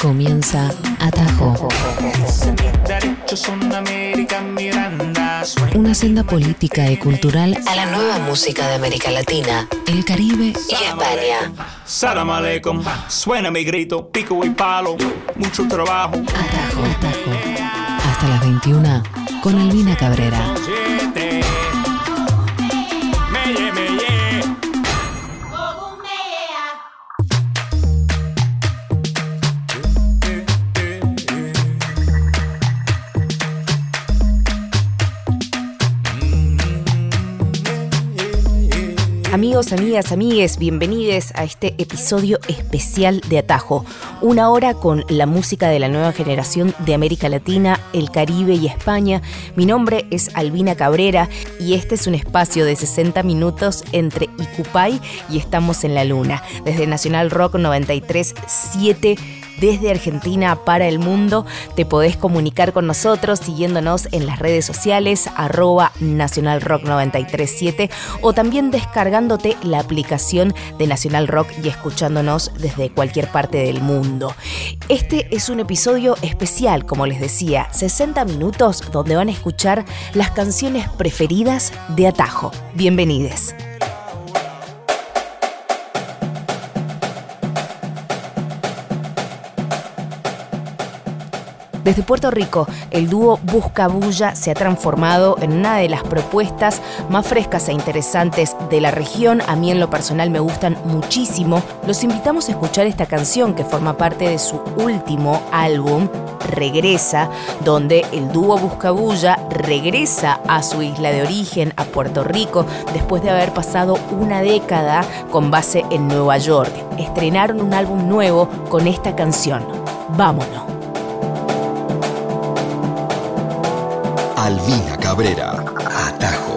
Comienza Atajo. Una senda política y cultural a la nueva música de América Latina, el Caribe y España. Salam aleikum, suena mi grito, pico y palo, mucho trabajo. Atajo, atajo. Hasta las 21 con Albina Cabrera. Amigos, amigas, amigues, bienvenidos a este episodio especial de Atajo. Una hora con la música de la nueva generación de América Latina, el Caribe y España. Mi nombre es Albina Cabrera y este es un espacio de 60 minutos entre Icupay y Estamos en la Luna. Desde Nacional Rock 93.7 desde Argentina para el mundo. Te podés comunicar con nosotros siguiéndonos en las redes sociales arroba Nacional Rock 937 o también descargándote la aplicación de Nacional Rock y escuchándonos desde cualquier parte del mundo. Este es un episodio especial, como les decía, 60 minutos donde van a escuchar las canciones preferidas de Atajo. Bienvenides. Desde Puerto Rico, el dúo Buscabulla se ha transformado en una de las propuestas más frescas e interesantes de la región. A mí en lo personal me gustan muchísimo. Los invitamos a escuchar esta canción que forma parte de su último álbum, Regresa, donde el dúo Buscabulla regresa a su isla de origen, a Puerto Rico, después de haber pasado una década con base en Nueva York. Estrenaron un álbum nuevo con esta canción. Vámonos. Albina Cabrera, Atajo.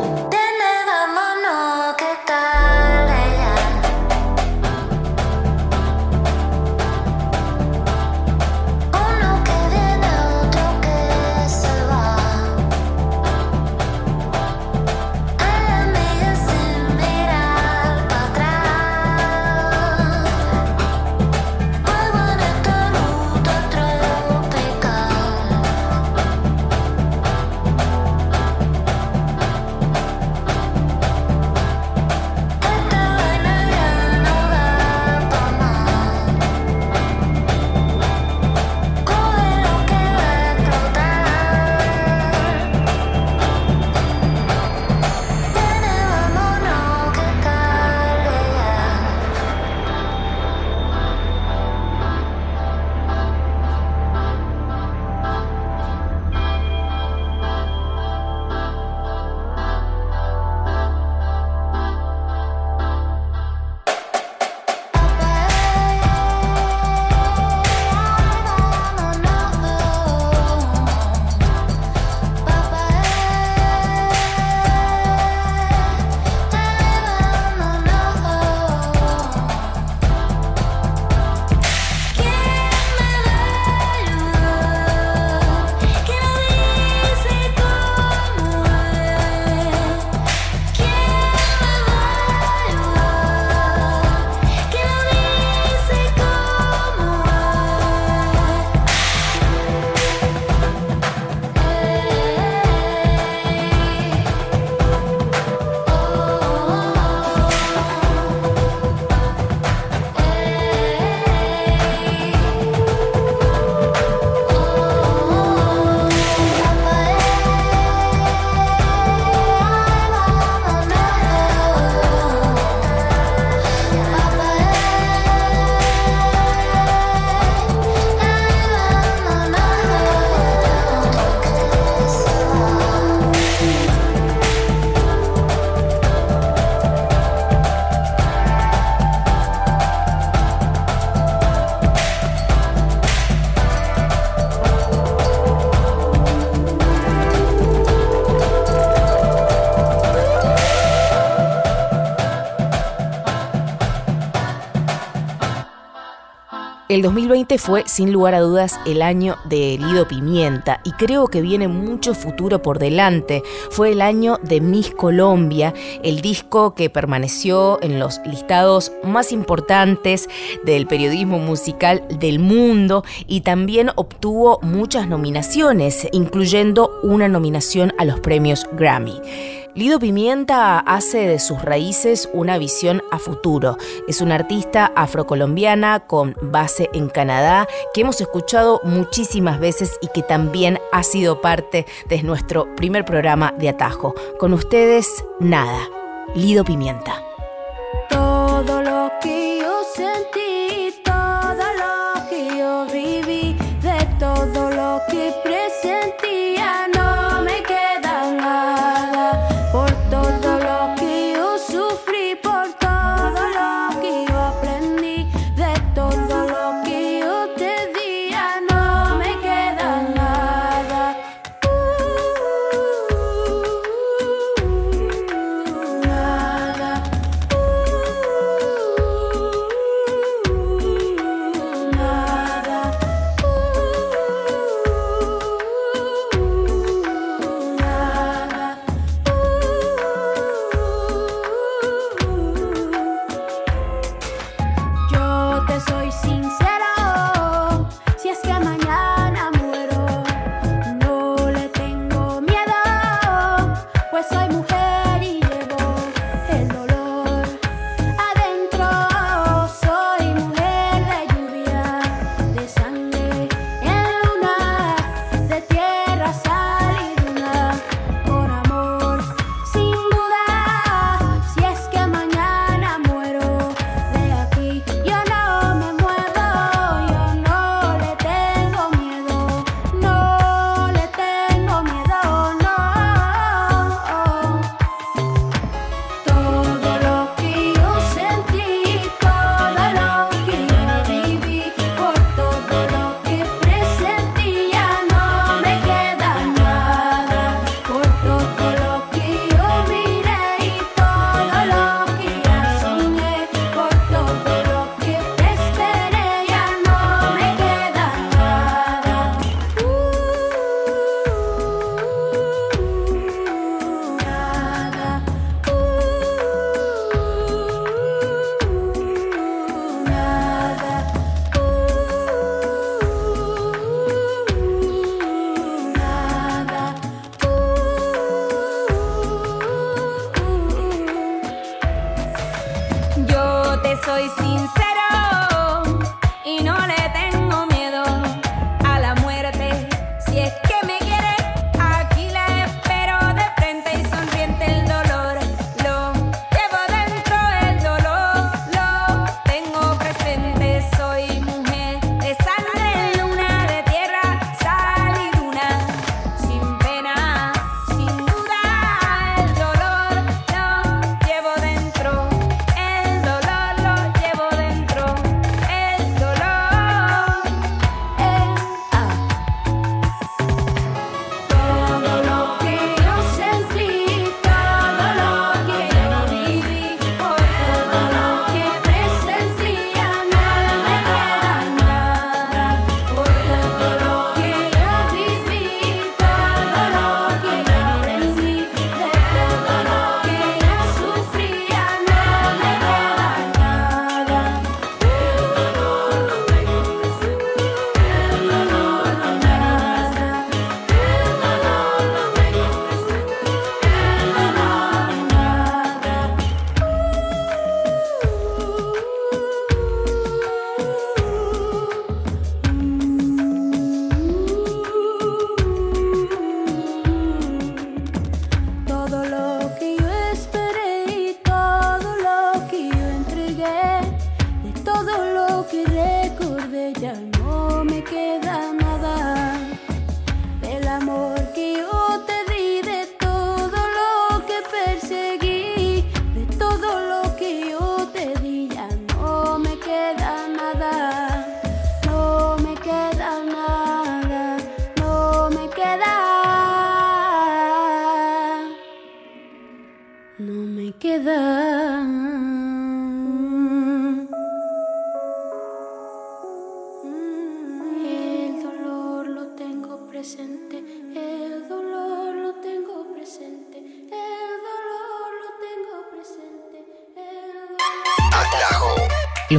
El 2020 fue sin lugar a dudas el año de Lido Pimienta y creo que viene mucho futuro por delante. Fue el año de Miss Colombia, el disco que permaneció en los listados más importantes del periodismo musical del mundo y también obtuvo muchas nominaciones, incluyendo una nominación a los premios Grammy. Lido Pimienta hace de sus raíces una visión a futuro. Es una artista afrocolombiana con base en Canadá que hemos escuchado muchísimas veces y que también ha sido parte de nuestro primer programa de Atajo. Con ustedes, nada. Lido Pimienta. Todo lo que yo sentí.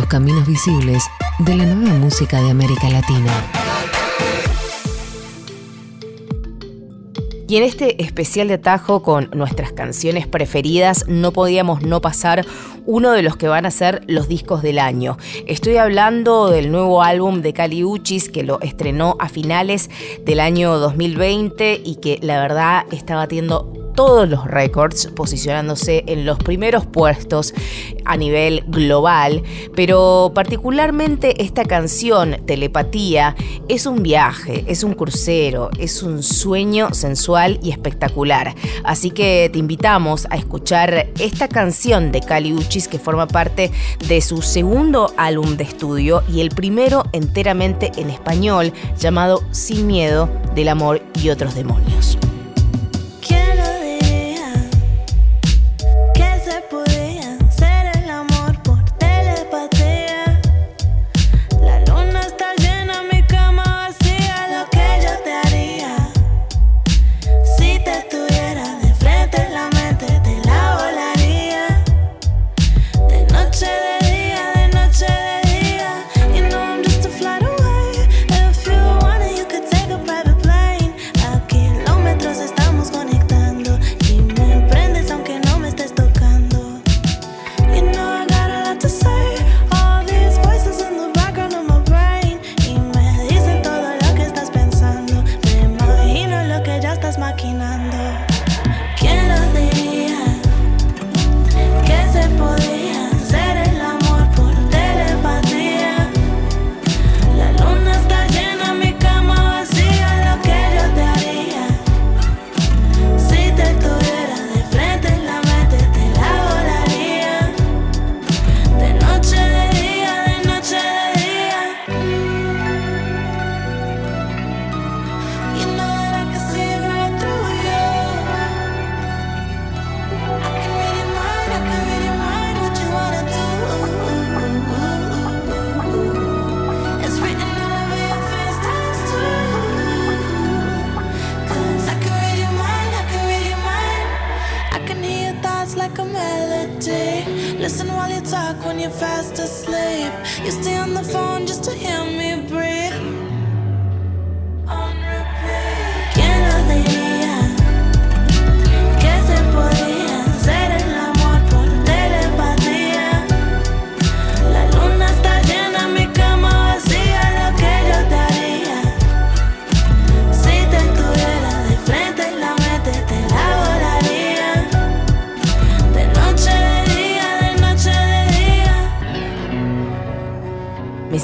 Caminos visibles de la nueva música de América Latina. Y en este especial de atajo con nuestras canciones preferidas no podíamos no pasar uno de los que van a ser los discos del año. Estoy hablando del nuevo álbum de Cali Uchis que lo estrenó a finales del año 2020 y que la verdad está batiendo todos los récords, posicionándose en los primeros puestos a nivel global, pero particularmente esta canción, Telepatía, es un viaje, es un crucero, es un sueño sensual y espectacular. Así que te invitamos a escuchar esta canción de Cali Uchis que forma parte de su segundo álbum de estudio y el primero enteramente en español llamado Sin Miedo del Amor y otros demonios.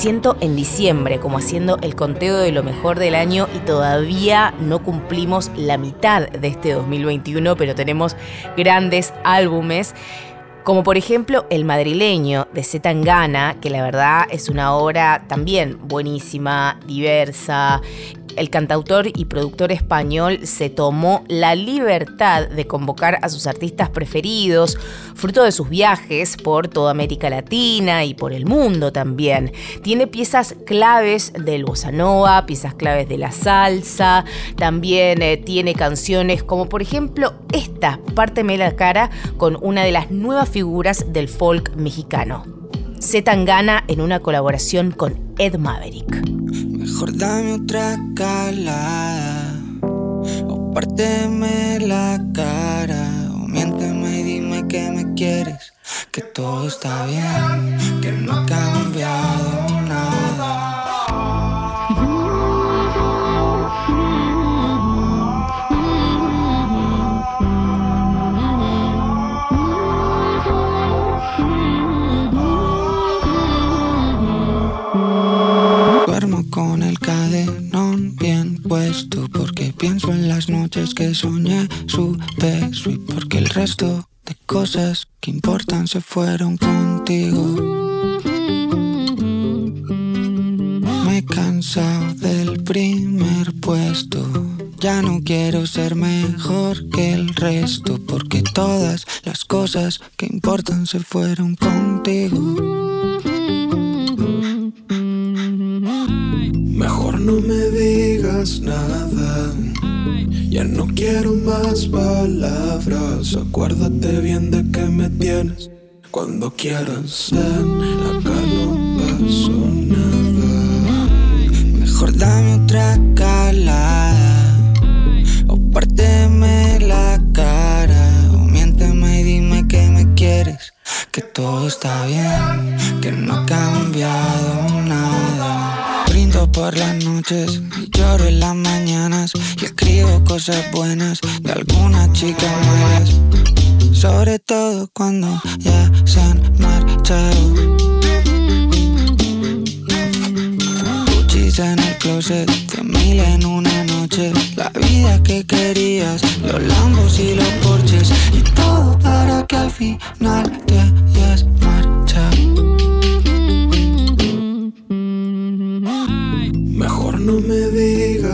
Siento en diciembre como haciendo el conteo de lo mejor del año y todavía no cumplimos la mitad de este 2021, pero tenemos grandes álbumes. Como por ejemplo El madrileño de Z Tangana, que la verdad es una obra también buenísima, diversa. El cantautor y productor español se tomó la libertad de convocar a sus artistas preferidos, fruto de sus viajes por toda América Latina y por el mundo también. Tiene piezas claves del bossa nova, piezas claves de la salsa, también eh, tiene canciones como por ejemplo esta, Párteme la cara, con una de las nuevas figuras del folk mexicano. Z Tangana en una colaboración con Ed Maverick. Mejor dame otra calada O párteme la cara O miénteme y dime que me quieres Que todo está bien Que no ha cambiado nada con el cadenón bien puesto porque pienso en las noches que soñé su beso y porque el resto de cosas que importan se fueron contigo. Me he cansado del primer puesto. Ya no quiero ser mejor que el resto porque todas las cosas que importan se fueron contigo. No me digas nada. Ya no quiero más palabras. Acuérdate bien de que me tienes Cuando quieras ven, acá no pasó nada. Mejor dame otra calada. O párteme la cara. O miénteme y dime que me quieres. Que todo está bien. Que no ha cambiado nada. Por las noches lloro en las mañanas. Y escribo cosas buenas de algunas chicas malas. Sobre todo cuando ya se han marchado. Gucci's en el closet, mil en una noche. La vida que querías, los lambos y los porches. Y todo para que al final te hayas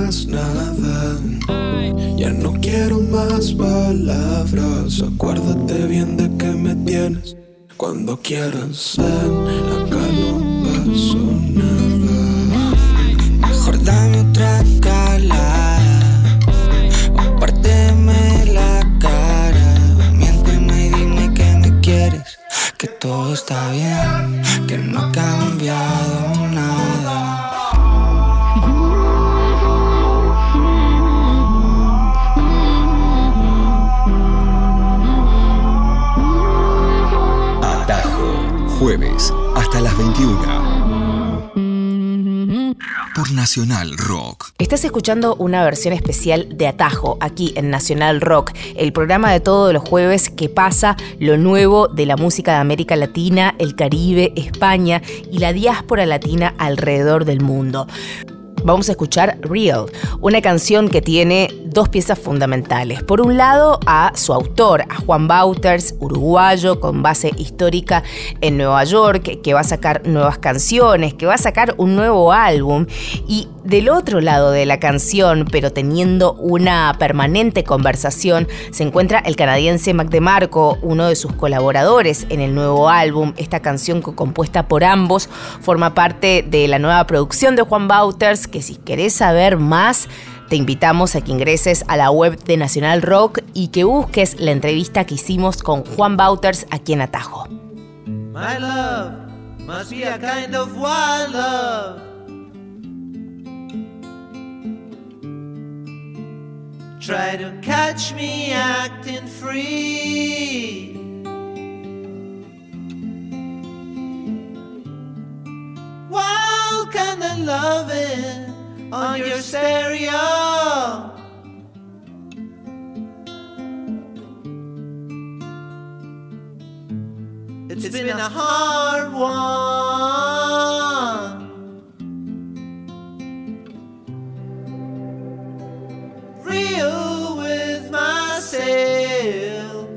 nada. Ya no quiero más palabras. Acuérdate bien de que me tienes. Cuando quieras ven, acá no pasó nada. Mejor dame otra calada. O la cara. Miénteme y dime que me quieres. Que todo está bien. Que no ha cambiado Jueves hasta las 21. Por Nacional Rock. Estás escuchando una versión especial de Atajo aquí en Nacional Rock, el programa de todos los jueves que pasa lo nuevo de la música de América Latina, el Caribe, España y la diáspora latina alrededor del mundo. Vamos a escuchar Real, una canción que tiene dos piezas fundamentales. Por un lado, a su autor, a Juan Bauters, uruguayo con base histórica en Nueva York, que va a sacar nuevas canciones, que va a sacar un nuevo álbum. Y del otro lado de la canción, pero teniendo una permanente conversación, se encuentra el canadiense Mac DeMarco, uno de sus colaboradores en el nuevo álbum. Esta canción co- compuesta por ambos forma parte de la nueva producción de Juan Bauters, que si querés saber más, te invitamos a que ingreses a la web de Nacional Rock y que busques la entrevista que hicimos con Juan Bauters aquí en Atajo. Try to catch me acting free. Kind of loving on your stereo. It's been a hard one. Real with myself.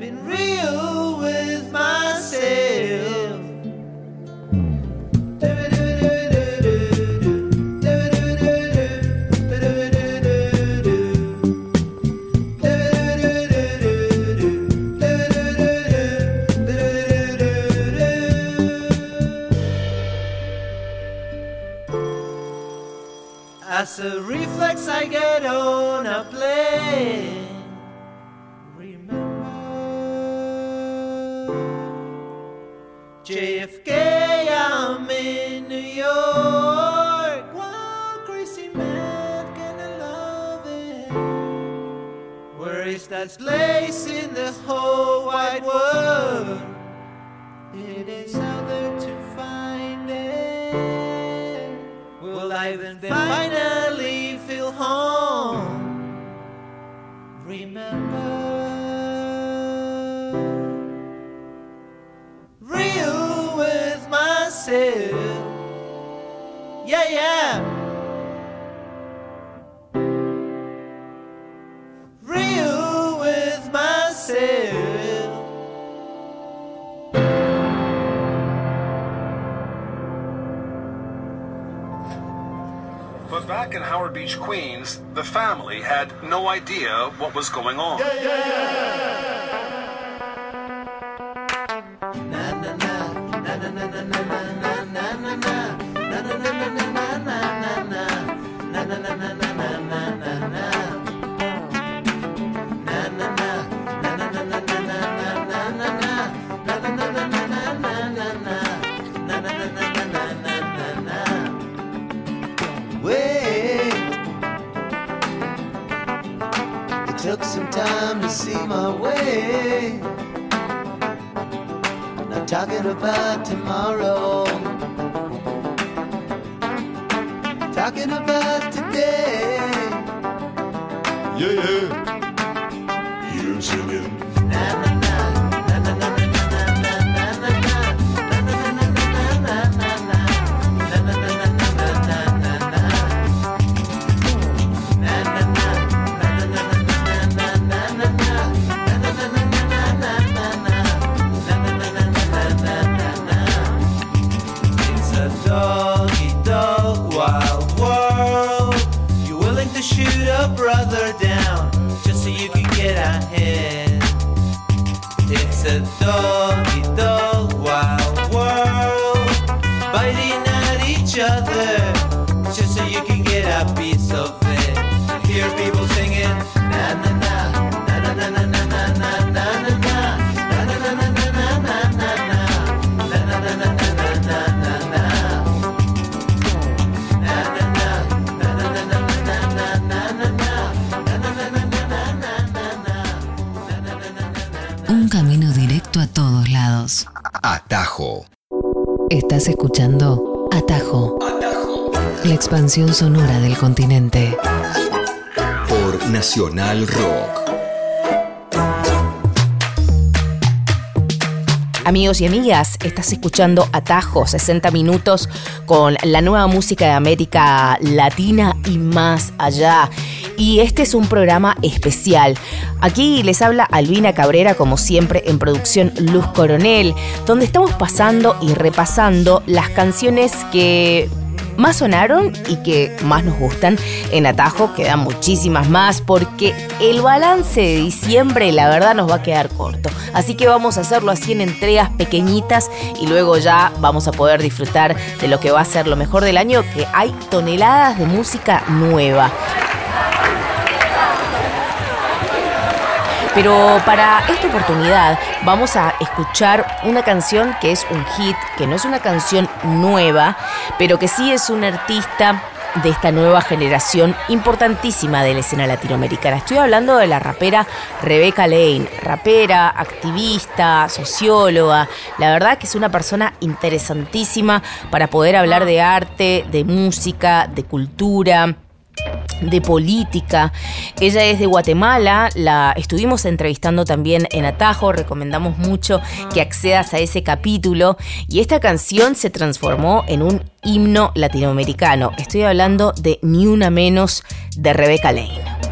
Been real Queens, the family had no idea what was going on. took some time to see my way. Not talking about tomorrow. Talking about today. Yeah, yeah. Estás escuchando Atajo. La expansión sonora del continente. Por Nacional Rock. Amigos y amigas, estás escuchando Atajo, 60 minutos con la nueva música de América Latina y más allá. Y este es un programa especial. Aquí les habla Albina Cabrera, como siempre, en producción Luz Coronel, donde estamos pasando y repasando las canciones que más sonaron y que más nos gustan. En Atajo quedan muchísimas más porque el balance de diciembre la verdad nos va a quedar corto. Así que vamos a hacerlo así en entregas pequeñitas y luego ya vamos a poder disfrutar de lo que va a ser lo mejor del año, que hay toneladas de música nueva. Pero para esta oportunidad vamos a escuchar una canción que es un hit, que no es una canción nueva, pero que sí es un artista de esta nueva generación importantísima de la escena latinoamericana. Estoy hablando de la rapera Rebecca Lane, rapera, activista, socióloga. La verdad que es una persona interesantísima para poder hablar de arte, de música, de cultura de política. Ella es de Guatemala, la estuvimos entrevistando también en Atajo, recomendamos mucho que accedas a ese capítulo y esta canción se transformó en un himno latinoamericano. Estoy hablando de Ni una menos de Rebecca Lane.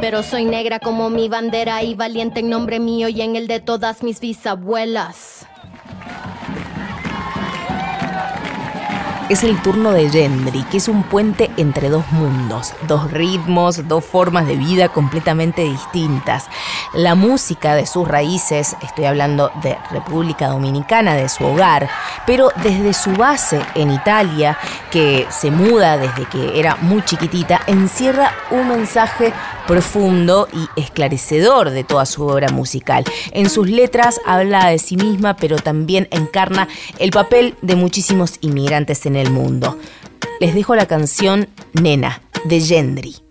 Pero soy negra como mi bandera y valiente en nombre mío y en el de todas mis bisabuelas. Es el turno de Gendry, que es un puente entre dos mundos, dos ritmos, dos formas de vida completamente distintas. La música de sus raíces, estoy hablando de República Dominicana, de su hogar, pero desde su base en Italia, que se muda desde que era muy chiquitita, encierra un mensaje profundo y esclarecedor de toda su obra musical. En sus letras habla de sí misma, pero también encarna el papel de muchísimos inmigrantes en el mundo. Les dejo la canción Nena, de Gendry.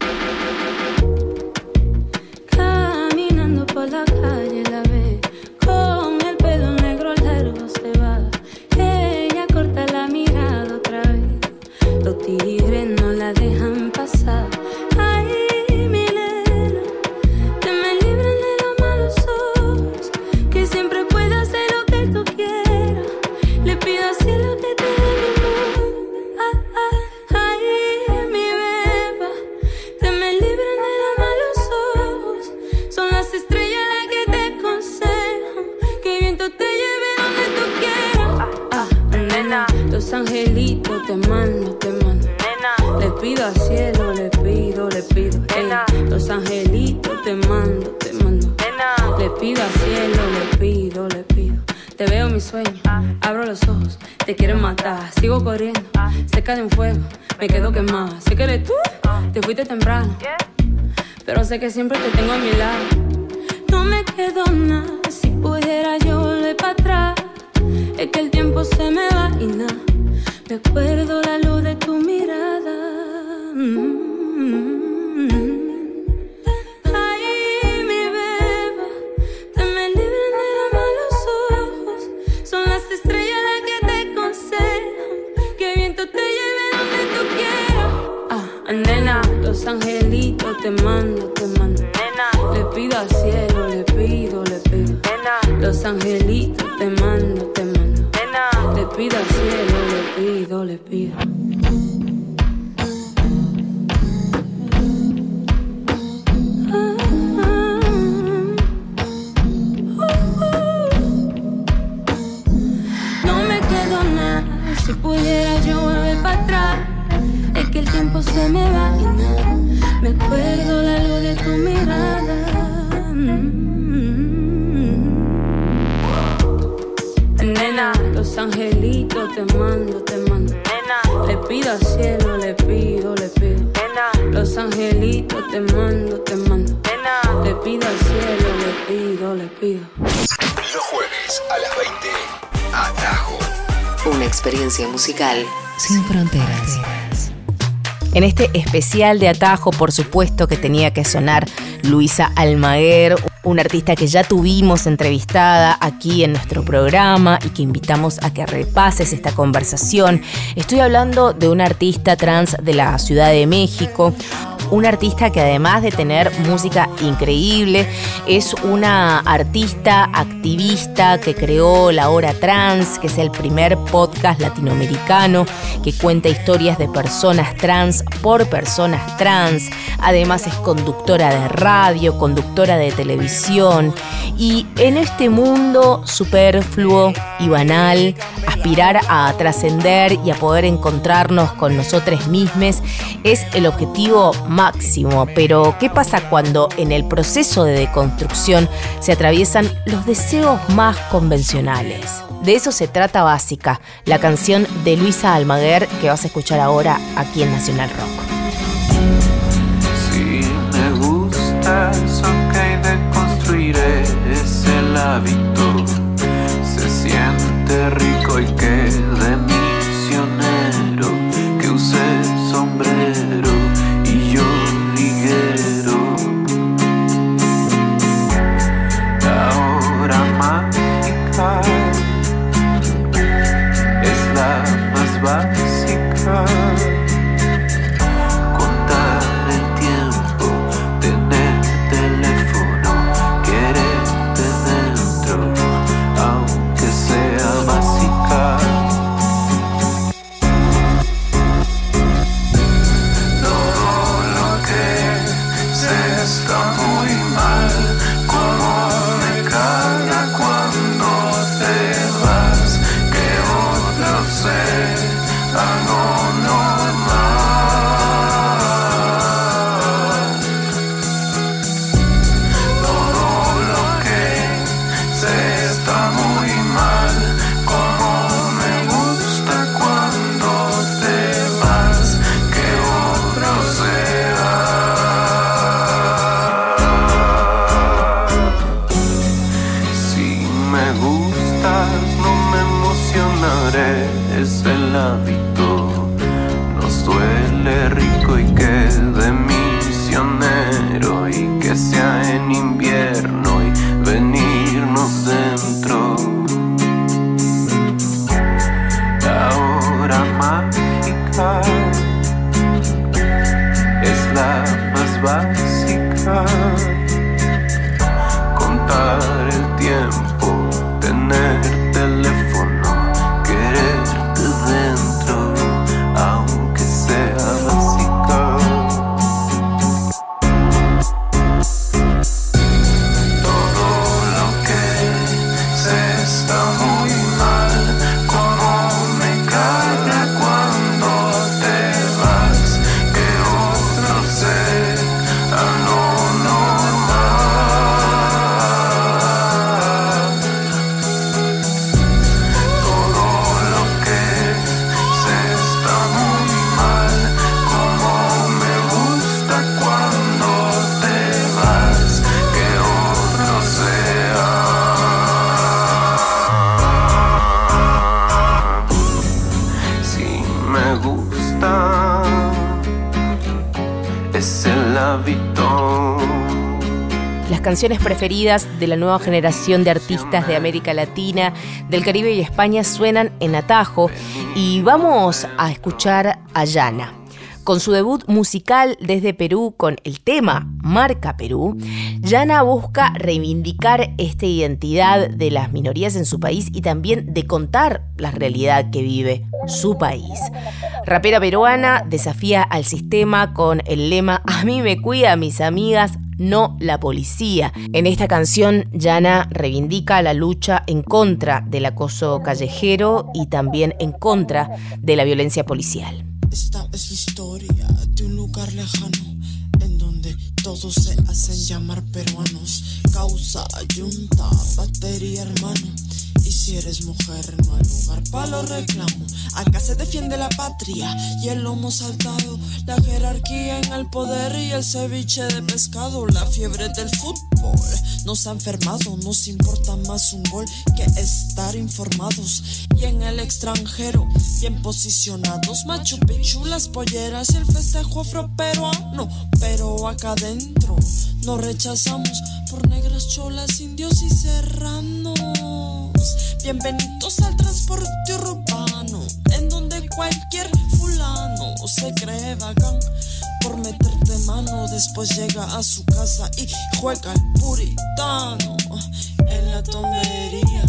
Los angelitos te mando, te mando. Le pido al cielo, le pido, le pido. Los angelitos te mando, te mando. Le pido al cielo, le pido, le pido. Te veo en mi sueño, abro los ojos, te quieren matar, sigo corriendo, cerca de un fuego, me quedo quemada. Sé que eres tú, te fuiste temprano, pero sé que siempre te tengo a mi lado. No me quedo nada, si pudiera yo volver para atrás. Es que el tiempo se me va y nada. Me acuerdo la luz de tu mirada. Mm. Especial de Atajo, por supuesto que tenía que sonar Luisa Almaguer, una artista que ya tuvimos entrevistada aquí en nuestro programa y que invitamos a que repases esta conversación. Estoy hablando de una artista trans de la Ciudad de México, una artista que además de tener música increíble, es una artista activista que creó La Hora Trans, que es el primer podcast latinoamericano que cuenta historias de personas trans por personas trans. Además es conductora de radio, conductora de televisión. Y en este mundo superfluo y banal, aspirar a trascender y a poder encontrarnos con nosotros mismos es el objetivo máximo. Pero, ¿qué pasa cuando en el proceso de deconstrucción se atraviesan los deseos más convencionales? De eso se trata Básica, la canción de Luisa Almaguer que vas a escuchar ahora aquí en Nacional Rock. Si me gustas, ok, deconstruiré ese hábito. Siente rico y que de misionero que use sombrero y yo liguero. mágica es la más básica. Canciones preferidas de la nueva generación de artistas de América Latina, del Caribe y España suenan en atajo y vamos a escuchar a Yana. Con su debut musical desde Perú con el tema Marca Perú, Yana busca reivindicar esta identidad de las minorías en su país y también de contar la realidad que vive su país. Rapera peruana desafía al sistema con el lema A mí me cuida mis amigas, no la policía. En esta canción, Yana reivindica la lucha en contra del acoso callejero y también en contra de la violencia policial. Esta es la historia de un lugar lejano en donde todos se hacen llamar peruanos. Causa, yunta, batería, hermano. Si eres mujer, no hay lugar para los reclamos. Acá se defiende la patria y el lomo saltado. La jerarquía en el poder y el ceviche de pescado. La fiebre del fútbol nos ha enfermado. Nos importa más un gol que estar informados. Y en el extranjero, bien posicionados. Machu Picchu, las polleras y el festejo afroperuano. Pero acá adentro nos rechazamos por negras cholas, indios y serranos. Bienvenidos al transporte urbano, en donde cualquier fulano se cree bacán por meterte mano. Después llega a su casa y juega el puritano en la tomería.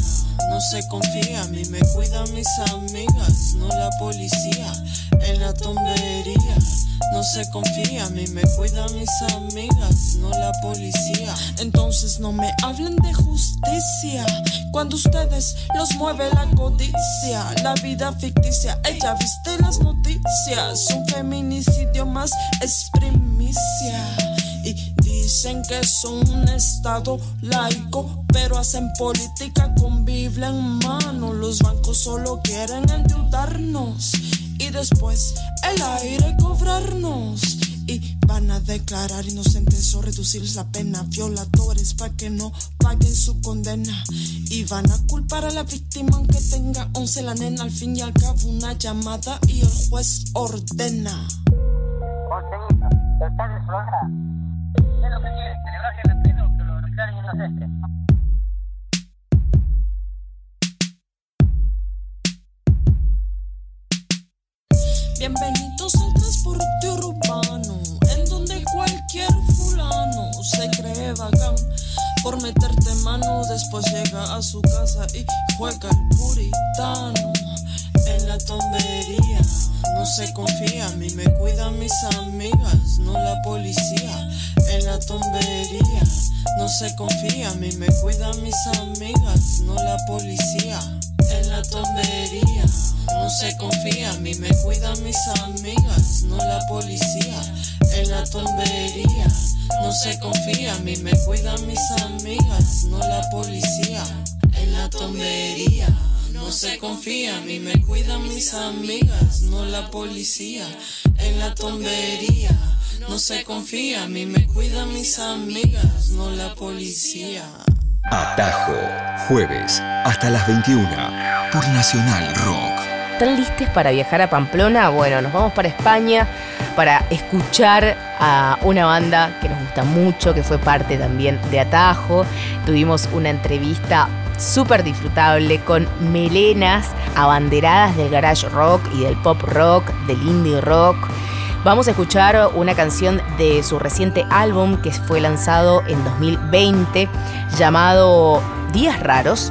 No se confía, a mí me cuidan mis amigas, no la policía. En la tombería, no se confía, a mí me cuidan mis amigas, no la policía. Entonces no me hablen de justicia, cuando ustedes los mueve la codicia, la vida ficticia. Ella viste las noticias, un feminicidio más es primicia. Y dicen que son un estado laico, pero hacen política con Biblia en mano. Los bancos solo quieren endeudarnos y después el aire cobrarnos. Y van a declarar inocentes o reducirles la pena. Violadores pa' que no paguen su condena. Y van a culpar a la víctima aunque tenga 11 la nena. Al fin y al cabo una llamada y el juez ordena. ¿Estás en su honra? ¿Qué es Llega a su casa y juega el puritano en la tombería. No se confía, a mí me cuidan mis amigas, no la policía. En la tombería, no se confía, a mí me cuidan mis amigas, no la policía. En la tombería, no se confía, a mí me cuidan mis amigas, no la policía. En la tombería, no se confía, a mí me cuidan mis amigas, no la policía. En la tombería. No se confía, a mí me cuidan mis amigas, no la policía. En la tombería. No se confía, a mí me cuidan mis amigas, no la policía. Atajo, jueves hasta las 21 por Nacional Rock. ¿Están listos para viajar a Pamplona? Bueno, nos vamos para España para escuchar a una banda que nos gusta mucho, que fue parte también de Atajo. Tuvimos una entrevista súper disfrutable con melenas abanderadas del garage rock y del pop rock, del indie rock. Vamos a escuchar una canción de su reciente álbum que fue lanzado en 2020 llamado Días Raros.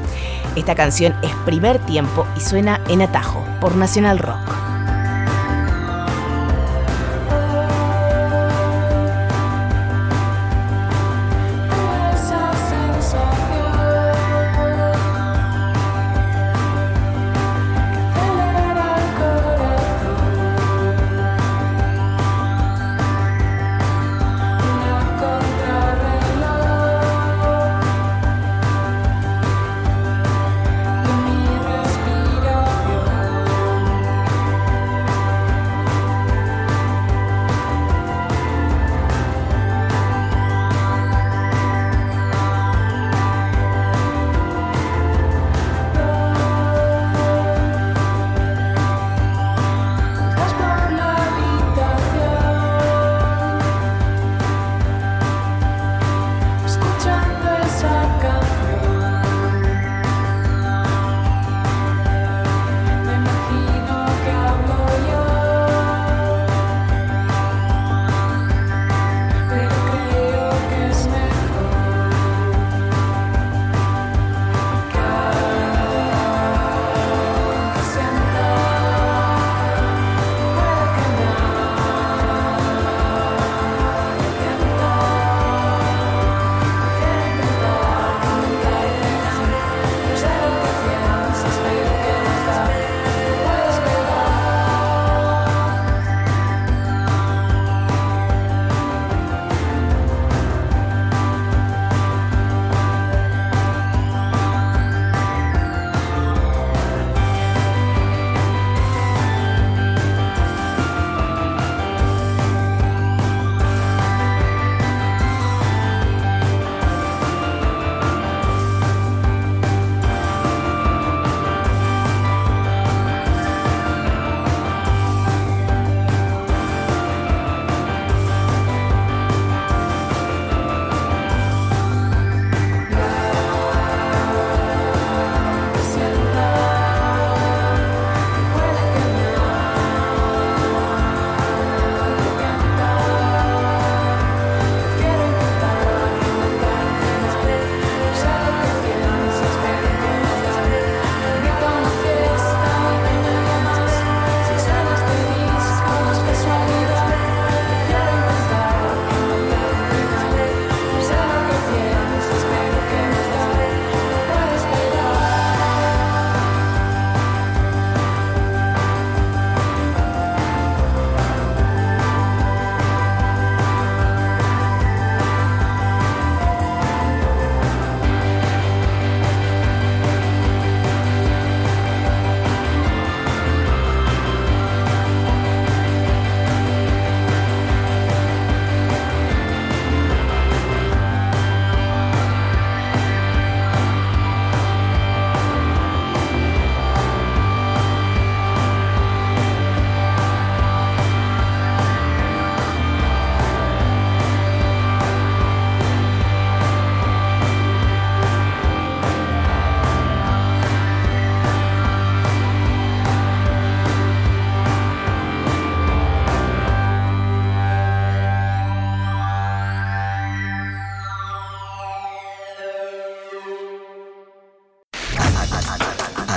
Esta canción es primer tiempo y suena en atajo por Nacional Rock.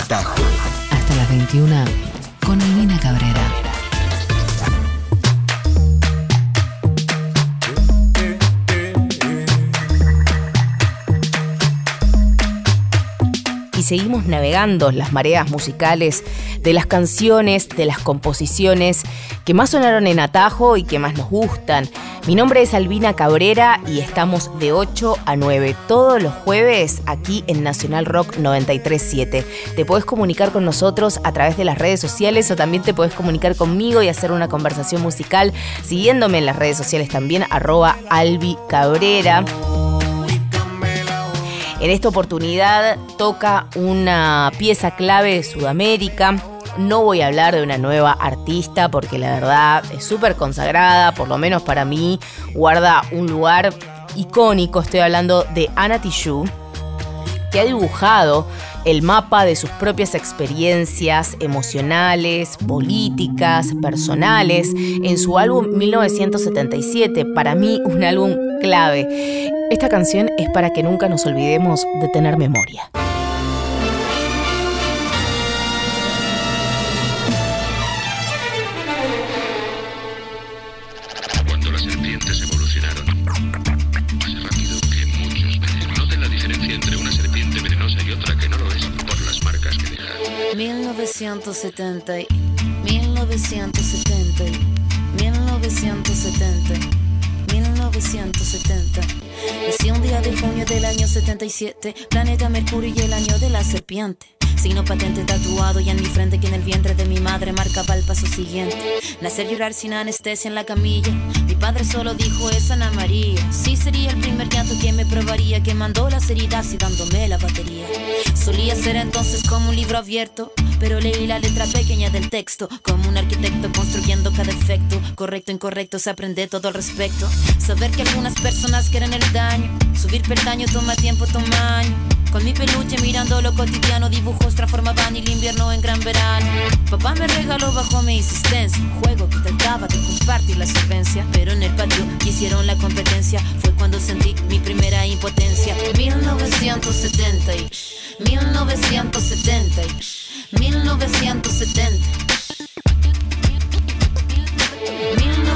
Atajo. Hasta las 21 con Albina Cabrera. y seguimos navegando las mareas musicales de las canciones, de las composiciones que más sonaron en Atajo y que más nos gustan. Mi nombre es Albina Cabrera y estamos de 8 a 9 todos los jueves aquí en Nacional Rock 937. Te puedes comunicar con nosotros a través de las redes sociales o también te puedes comunicar conmigo y hacer una conversación musical siguiéndome en las redes sociales también arroba Albi Cabrera. En esta oportunidad toca una pieza clave de Sudamérica. No voy a hablar de una nueva artista porque la verdad es súper consagrada, por lo menos para mí, guarda un lugar icónico. Estoy hablando de Ana Tijoux, que ha dibujado el mapa de sus propias experiencias emocionales, políticas, personales, en su álbum 1977, para mí un álbum clave. Esta canción es para que nunca nos olvidemos de tener memoria. 1970, y- 1970, y- 1970, y- 1970. Nací un día de junio del año 77, planeta Mercurio y el año de la serpiente. Signo patente tatuado y en mi frente que en el vientre de mi madre marcaba el paso siguiente. Nacer llorar sin anestesia en la camilla. Mi padre solo dijo es Ana María. Sí sería el primer llanto que me probaría, que mandó las heridas y dándome la batería. Solía ser entonces como un libro abierto, pero leí la letra pequeña del texto, como un arquitecto construyendo cada efecto. Correcto, incorrecto, se aprende todo al respecto. Saber que algunas personas quieren el daño, subir peldaño toma tiempo, toma año. Con mi peluche mirando lo cotidiano, dibujos transformaban el invierno en gran verano. Papá me regaló bajo mi insistencia juego que trataba de compartir la solvencia. Pero en el patio quisieron la competencia, fue cuando sentí mi primera impotencia. 1970 y 1970 y 1970. 1977,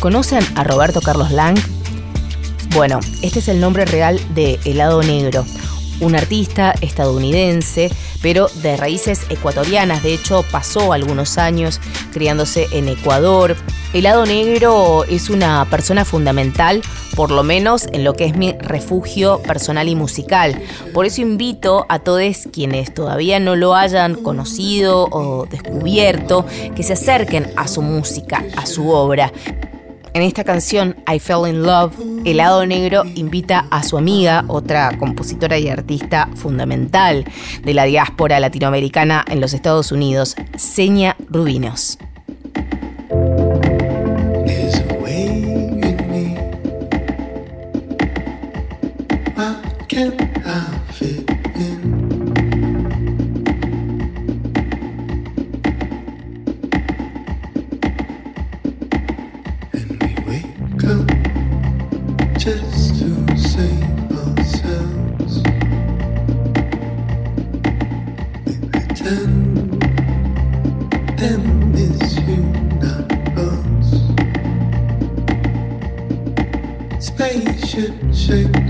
¿Conocen a Roberto Carlos Lang? Bueno, este es el nombre real de Helado Negro, un artista estadounidense, pero de raíces ecuatorianas. De hecho, pasó algunos años criándose en Ecuador. Helado Negro es una persona fundamental, por lo menos en lo que es mi refugio personal y musical. Por eso invito a todos quienes todavía no lo hayan conocido o descubierto, que se acerquen a su música, a su obra. En esta canción, I Fell in Love, El lado negro invita a su amiga, otra compositora y artista fundamental de la diáspora latinoamericana en los Estados Unidos, Seña Rubinos. I should.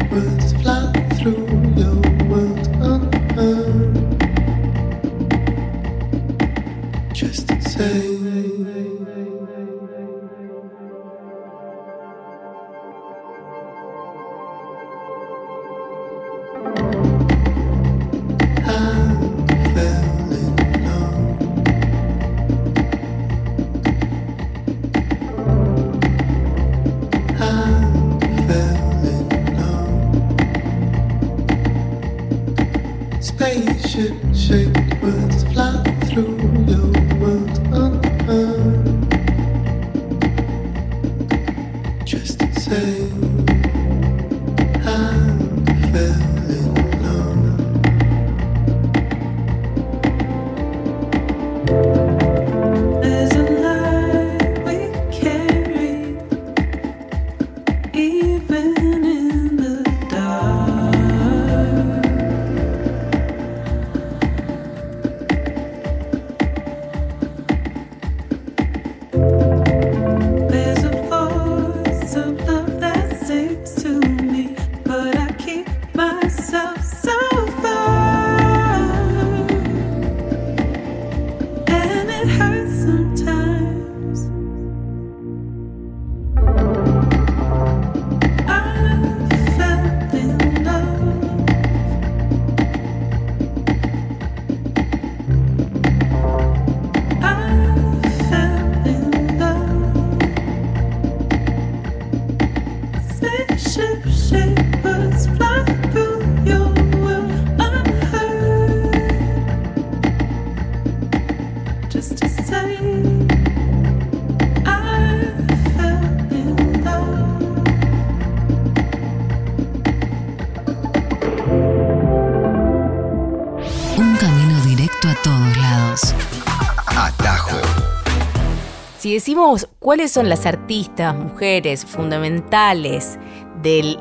Si decimos cuáles son las artistas, mujeres fundamentales de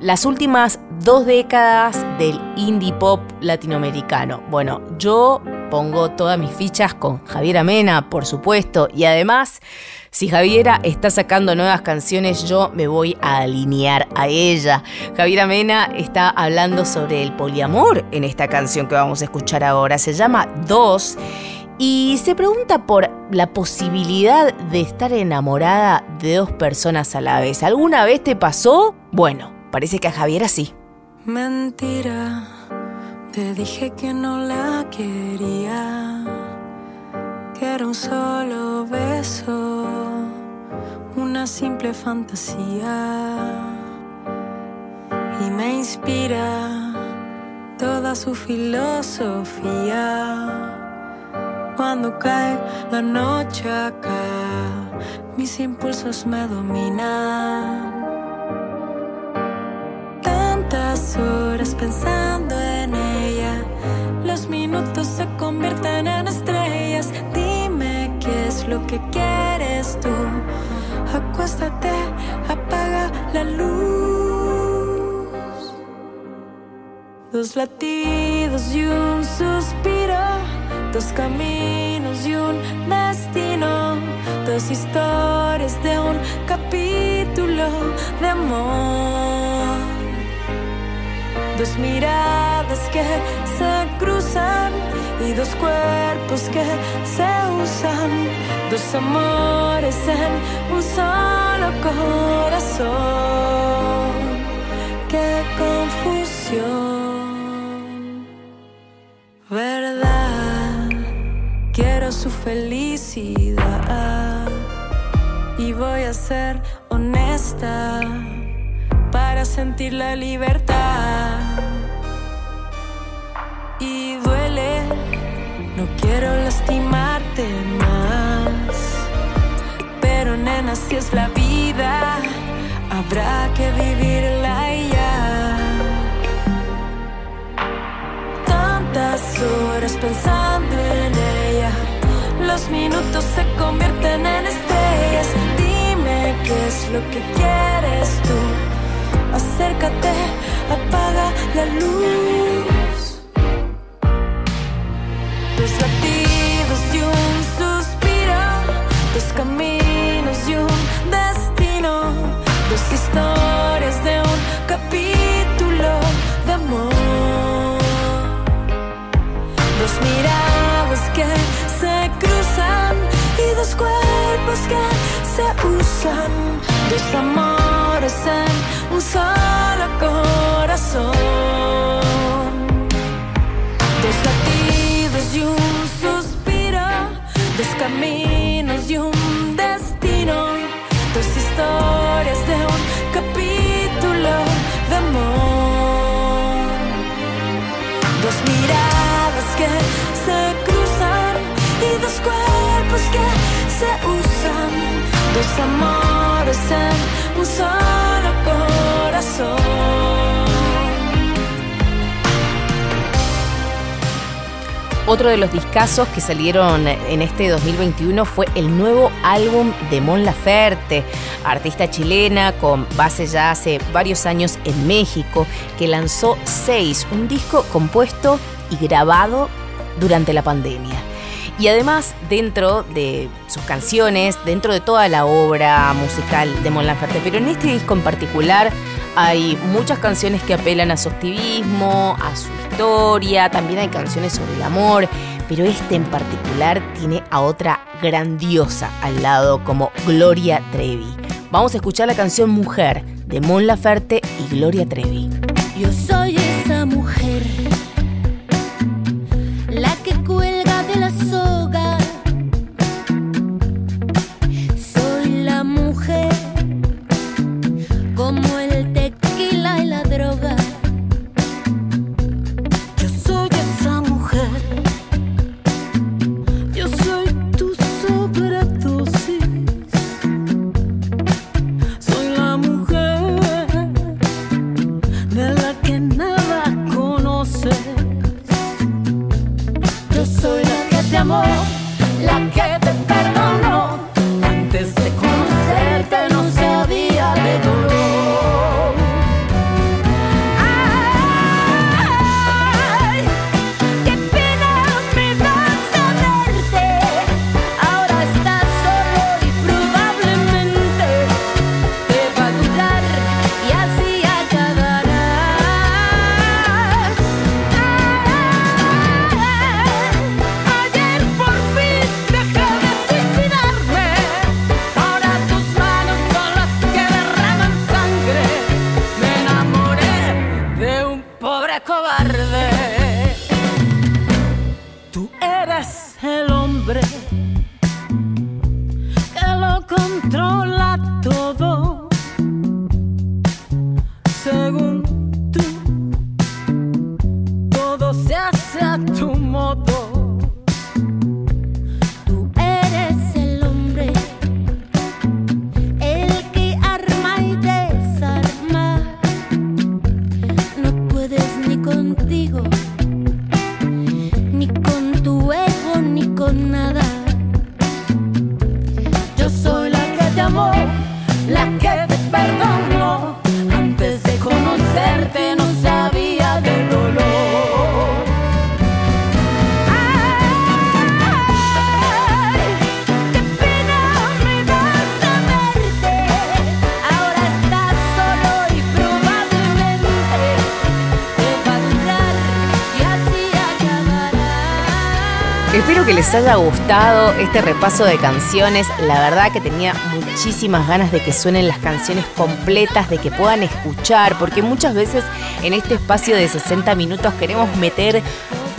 las últimas dos décadas del indie pop latinoamericano, bueno, yo pongo todas mis fichas con Javiera Mena, por supuesto, y además, si Javiera está sacando nuevas canciones, yo me voy a alinear a ella. Javiera Mena está hablando sobre el poliamor en esta canción que vamos a escuchar ahora. Se llama Dos y se pregunta por la posibilidad de estar enamorada de dos personas a la vez. ¿Alguna vez te pasó? Bueno, parece que a Javiera sí. Mentira, te dije que no la quería, que era un solo beso, una simple fantasía. Y me inspira toda su filosofía. Cuando cae la noche acá, mis impulsos me dominan. Tantas horas pensando en ella, los minutos se convierten en estrellas. Dime qué es lo que quieres tú. Acuéstate, apaga la luz. Dos latidos y un suspiro, dos caminos y un destino, dos historias de un capítulo de amor. Dos miradas que se cruzan y dos cuerpos que se usan, dos amores en un solo corazón. Qué confusión, Su felicidad y voy a ser honesta para sentir la libertad. Y duele, no quiero lastimarte más. Pero nena, si es la vida, habrá que vivirla ya. Tantas horas pensando en los minutos se convierten en estrellas. Dime qué es lo que quieres tú. Acércate, apaga la luz. Dos latidos y un suspiro, dos caminos que se usan, dos amores en un solo corazón, dos latidos y un suspiro, dos caminos y un destino, dos historias de un capítulo de amor, dos miradas que se cruzan y dos cuerpos que se usan, dos amores en un solo corazón. Otro de los discazos que salieron en este 2021 fue el nuevo álbum de Mon Laferte, artista chilena con base ya hace varios años en México, que lanzó Seis, un disco compuesto y grabado durante la pandemia. Y además, dentro de sus canciones, dentro de toda la obra musical de Mon Laferte, pero en este disco en particular hay muchas canciones que apelan a su activismo, a su historia, también hay canciones sobre el amor, pero este en particular tiene a otra grandiosa al lado como Gloria Trevi. Vamos a escuchar la canción Mujer de Mon Laferte y Gloria Trevi. Yo soy haya gustado este repaso de canciones. La verdad que tenía muchísimas ganas de que suenen las canciones completas, de que puedan escuchar, porque muchas veces en este espacio de 60 minutos queremos meter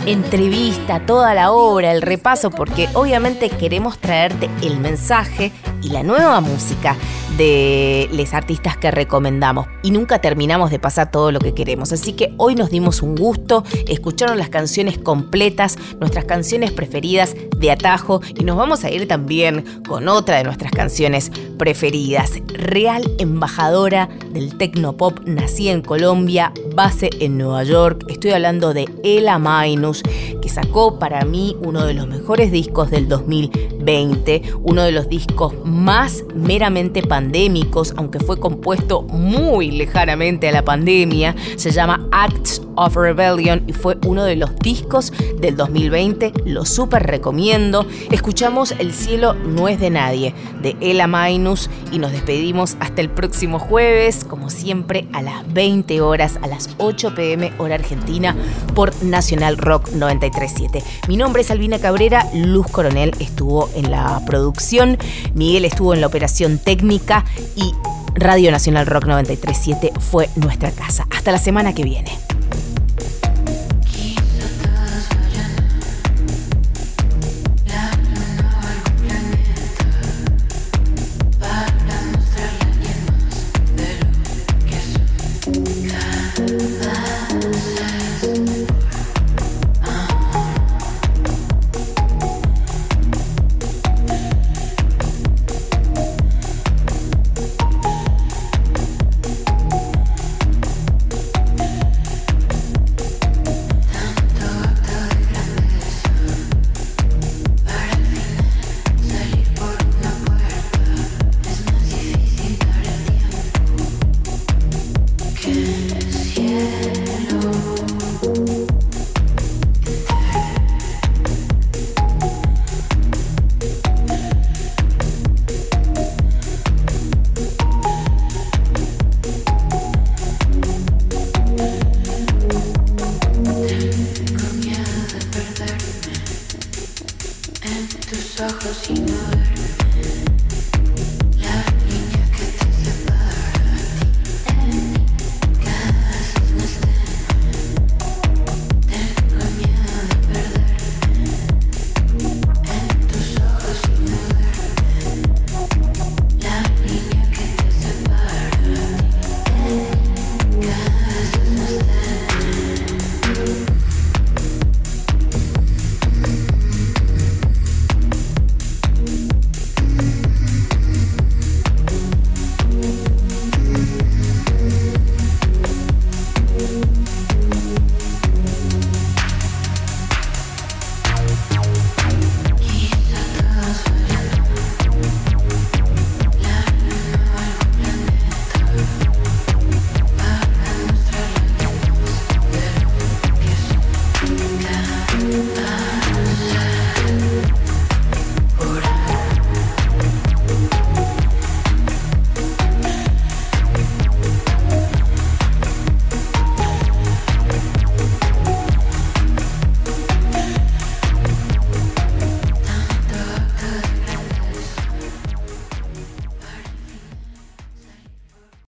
entrevista, toda la obra, el repaso, porque obviamente queremos traerte el mensaje y la nueva música de los artistas que recomendamos. Y nunca terminamos de pasar todo lo que queremos. Así que hoy nos dimos un gusto, escucharon las canciones completas, nuestras canciones preferidas de atajo y nos vamos a ir también con otra de nuestras canciones preferidas. Real embajadora del Tecnopop, nacida en Colombia, base en Nueva York. Estoy hablando de Ela Minus, que sacó para mí uno de los mejores discos del 2020, uno de los discos más meramente pandémicos, aunque fue compuesto muy lejanamente a la pandemia. Se llama Acts of Rebellion y fue uno de los discos del 2020. Lo súper recomiendo. Escuchamos El cielo no es de nadie de Ella Minus y nos despedimos hasta el próximo jueves, como siempre, a las 20 horas, a las 8 pm hora argentina, por Nacional Rock 937. Mi nombre es Albina Cabrera, Luz Coronel estuvo en la producción, Miguel estuvo en la operación técnica y Radio Nacional Rock 937 fue nuestra casa. Hasta la semana que viene.